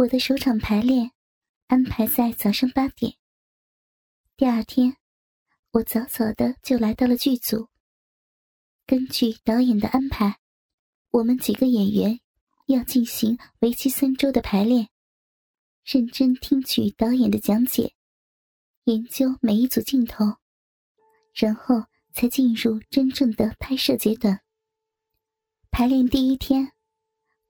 我的首场排练安排在早上八点。第二天，我早早的就来到了剧组。根据导演的安排，我们几个演员要进行为期三周的排练，认真听取导演的讲解，研究每一组镜头，然后才进入真正的拍摄阶段。排练第一天，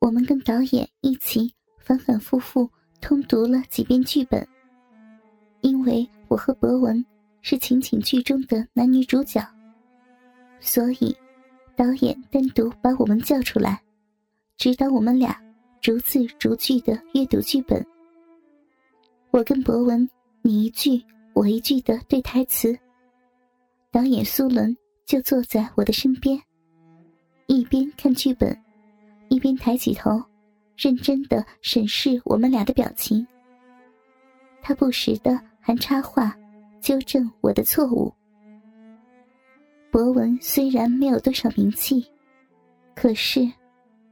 我们跟导演一起。反反复复通读了几遍剧本，因为我和博文是情景剧中的男女主角，所以导演单独把我们叫出来，指导我们俩逐字逐句的阅读剧本。我跟博文你一句我一句的对台词，导演苏伦就坐在我的身边，一边看剧本，一边抬起头。认真的审视我们俩的表情，他不时的还插话，纠正我的错误。博文虽然没有多少名气，可是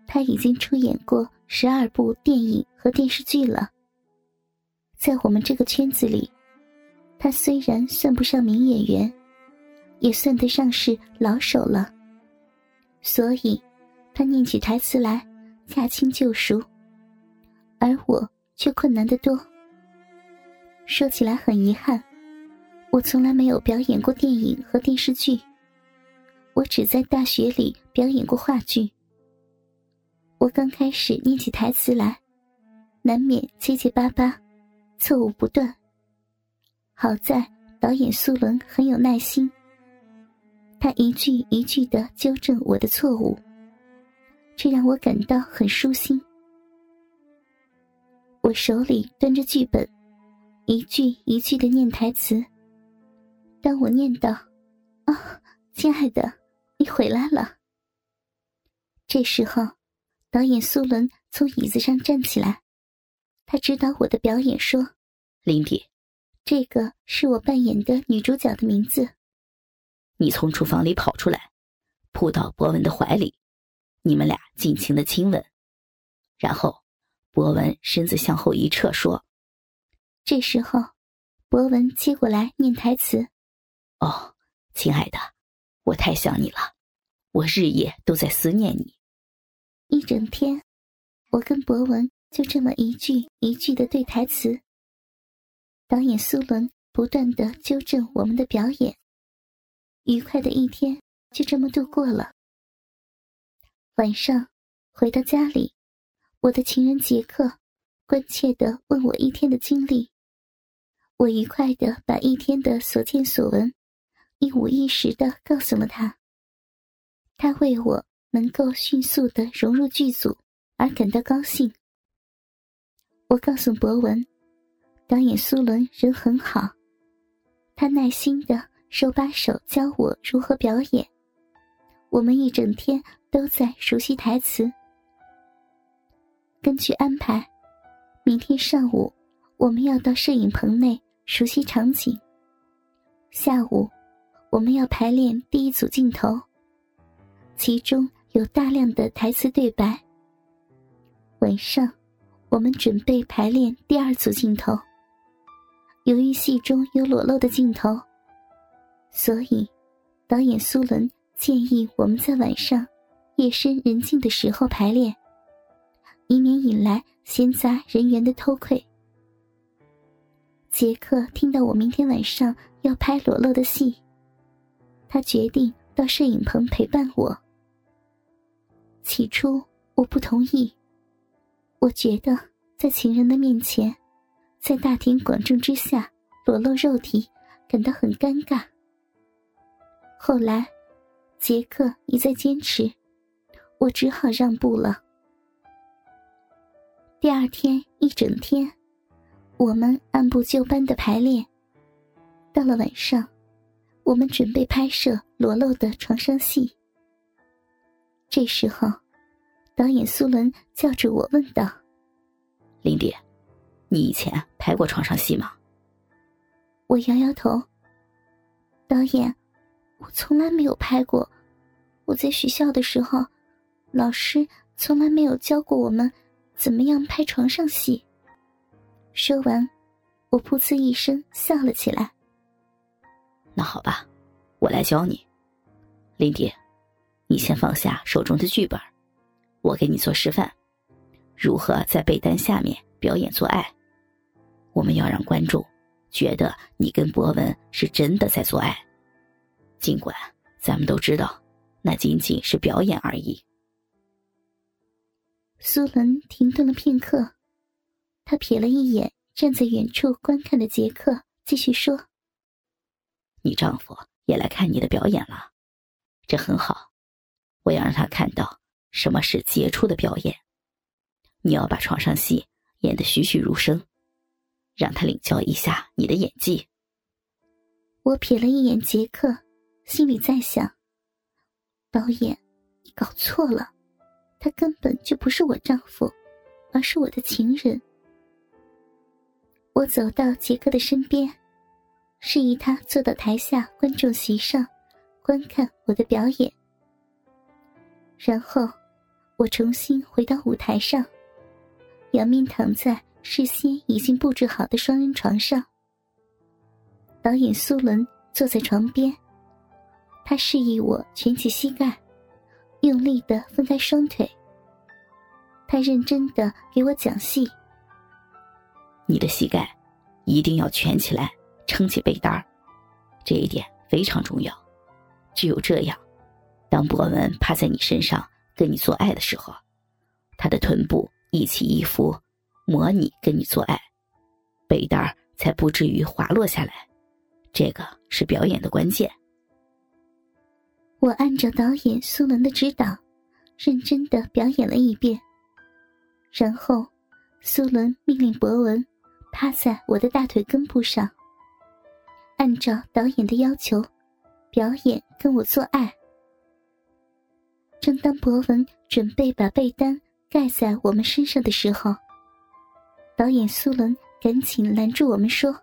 他已经出演过十二部电影和电视剧了。在我们这个圈子里，他虽然算不上名演员，也算得上是老手了。所以，他念起台词来。驾轻就熟，而我却困难得多。说起来很遗憾，我从来没有表演过电影和电视剧，我只在大学里表演过话剧。我刚开始念起台词来，难免结结巴巴，错误不断。好在导演苏伦很有耐心，他一句一句的纠正我的错误。这让我感到很舒心。我手里端着剧本，一句一句的念台词。当我念到“啊，亲爱的，你回来了。”这时候，导演苏伦从椅子上站起来，他指导我的表演说：“林迪，这个是我扮演的女主角的名字。你从厨房里跑出来，扑到博文的怀里。”你们俩尽情的亲吻，然后，博文身子向后一撤，说：“这时候，博文接过来念台词：‘哦，亲爱的，我太想你了，我日夜都在思念你。’一整天，我跟博文就这么一句一句的对台词。导演苏伦不断的纠正我们的表演，愉快的一天就这么度过了。”晚上回到家里，我的情人杰克关切的问我一天的经历。我愉快的把一天的所见所闻一五一十的告诉了他。他为我能够迅速的融入剧组而感到高兴。我告诉博文，导演苏伦人很好，他耐心的手把手教我如何表演。我们一整天。都在熟悉台词。根据安排，明天上午我们要到摄影棚内熟悉场景。下午，我们要排练第一组镜头，其中有大量的台词对白。晚上，我们准备排练第二组镜头。由于戏中有裸露的镜头，所以导演苏伦建议我们在晚上。夜深人静的时候排练，以免引来闲杂人员的偷窥。杰克听到我明天晚上要拍裸露的戏，他决定到摄影棚陪伴我。起初我不同意，我觉得在情人的面前，在大庭广众之下裸露肉体，感到很尴尬。后来，杰克一再坚持。我只好让步了。第二天一整天，我们按部就班的排练。到了晚上，我们准备拍摄裸露的床上戏。这时候，导演苏伦叫住我，问道：“林迪，你以前拍过床上戏吗？”我摇摇头。导演，我从来没有拍过。我在学校的时候。老师从来没有教过我们怎么样拍床上戏。说完，我噗呲一声笑了起来。那好吧，我来教你，林迪，你先放下手中的剧本，我给你做示范，如何在被单下面表演做爱。我们要让观众觉得你跟博文是真的在做爱，尽管咱们都知道，那仅仅是表演而已。苏伦停顿了片刻，他瞥了一眼站在远处观看的杰克，继续说。你丈夫也来看你的表演了，这很好。我要让他看到什么是杰出的表演。你要把床上戏演得栩栩如生，让他领教一下你的演技。我瞥了一眼杰克，心里在想：导演，你搞错了，他根本就不是我丈夫，而是我的情人。我走到杰克的身边。示意他坐到台下观众席上，观看我的表演。然后，我重新回到舞台上，仰面躺在事先已经布置好的双人床上。导演苏伦坐在床边，他示意我蜷起膝盖，用力的分开双腿。他认真的给我讲戏：“你的膝盖一定要蜷起来。”撑起被单儿，这一点非常重要。只有这样，当博文趴在你身上跟你做爱的时候，他的臀部一起一伏，模拟跟你做爱，被单儿才不至于滑落下来。这个是表演的关键。我按照导演苏伦的指导，认真的表演了一遍。然后，苏伦命令博文趴在我的大腿根部上。按照导演的要求，表演跟我做爱。正当博文准备把被单盖在我们身上的时候，导演苏伦赶紧拦住我们说：“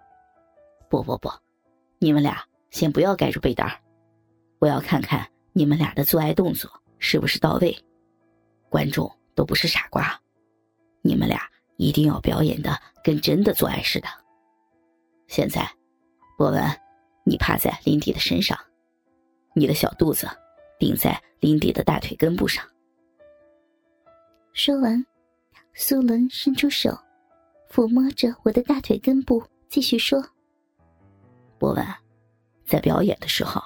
不不不，你们俩先不要盖住被单我要看看你们俩的做爱动作是不是到位。观众都不是傻瓜，你们俩一定要表演的跟真的做爱似的。现在。”博文，你趴在林迪的身上，你的小肚子顶在林迪的大腿根部上。说完，苏伦伸出手，抚摸着我的大腿根部，继续说：“博文，在表演的时候，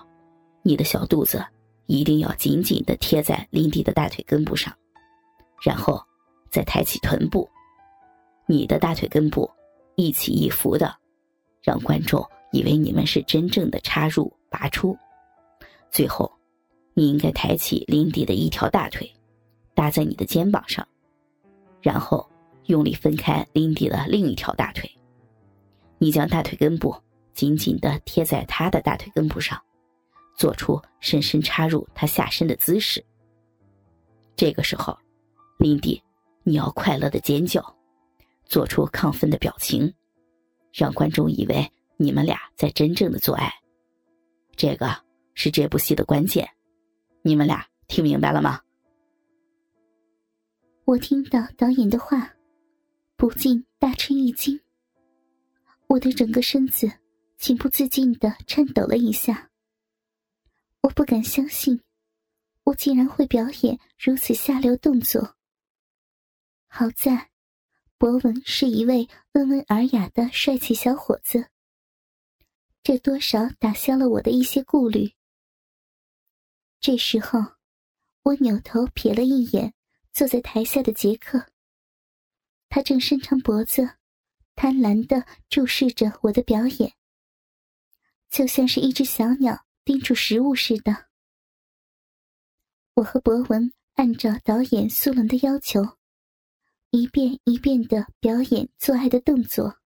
你的小肚子一定要紧紧的贴在林迪的大腿根部上，然后再抬起臀部，你的大腿根部一起一伏的，让观众。”以为你们是真正的插入拔出，最后，你应该抬起林迪的一条大腿，搭在你的肩膀上，然后用力分开林迪的另一条大腿。你将大腿根部紧紧的贴在他的大腿根部上，做出深深插入他下身的姿势。这个时候，林迪，你要快乐的尖叫，做出亢奋的表情，让观众以为。你们俩在真正的做爱，这个是这部戏的关键。你们俩听明白了吗？我听到导演的话，不禁大吃一惊。我的整个身子情不自禁的颤抖了一下。我不敢相信，我竟然会表演如此下流动作。好在，博文是一位温文尔雅的帅气小伙子。这多少打消了我的一些顾虑。这时候，我扭头瞥了一眼坐在台下的杰克，他正伸长脖子，贪婪的注视着我的表演，就像是一只小鸟盯住食物似的。我和博文按照导演苏伦的要求，一遍一遍的表演做爱的动作。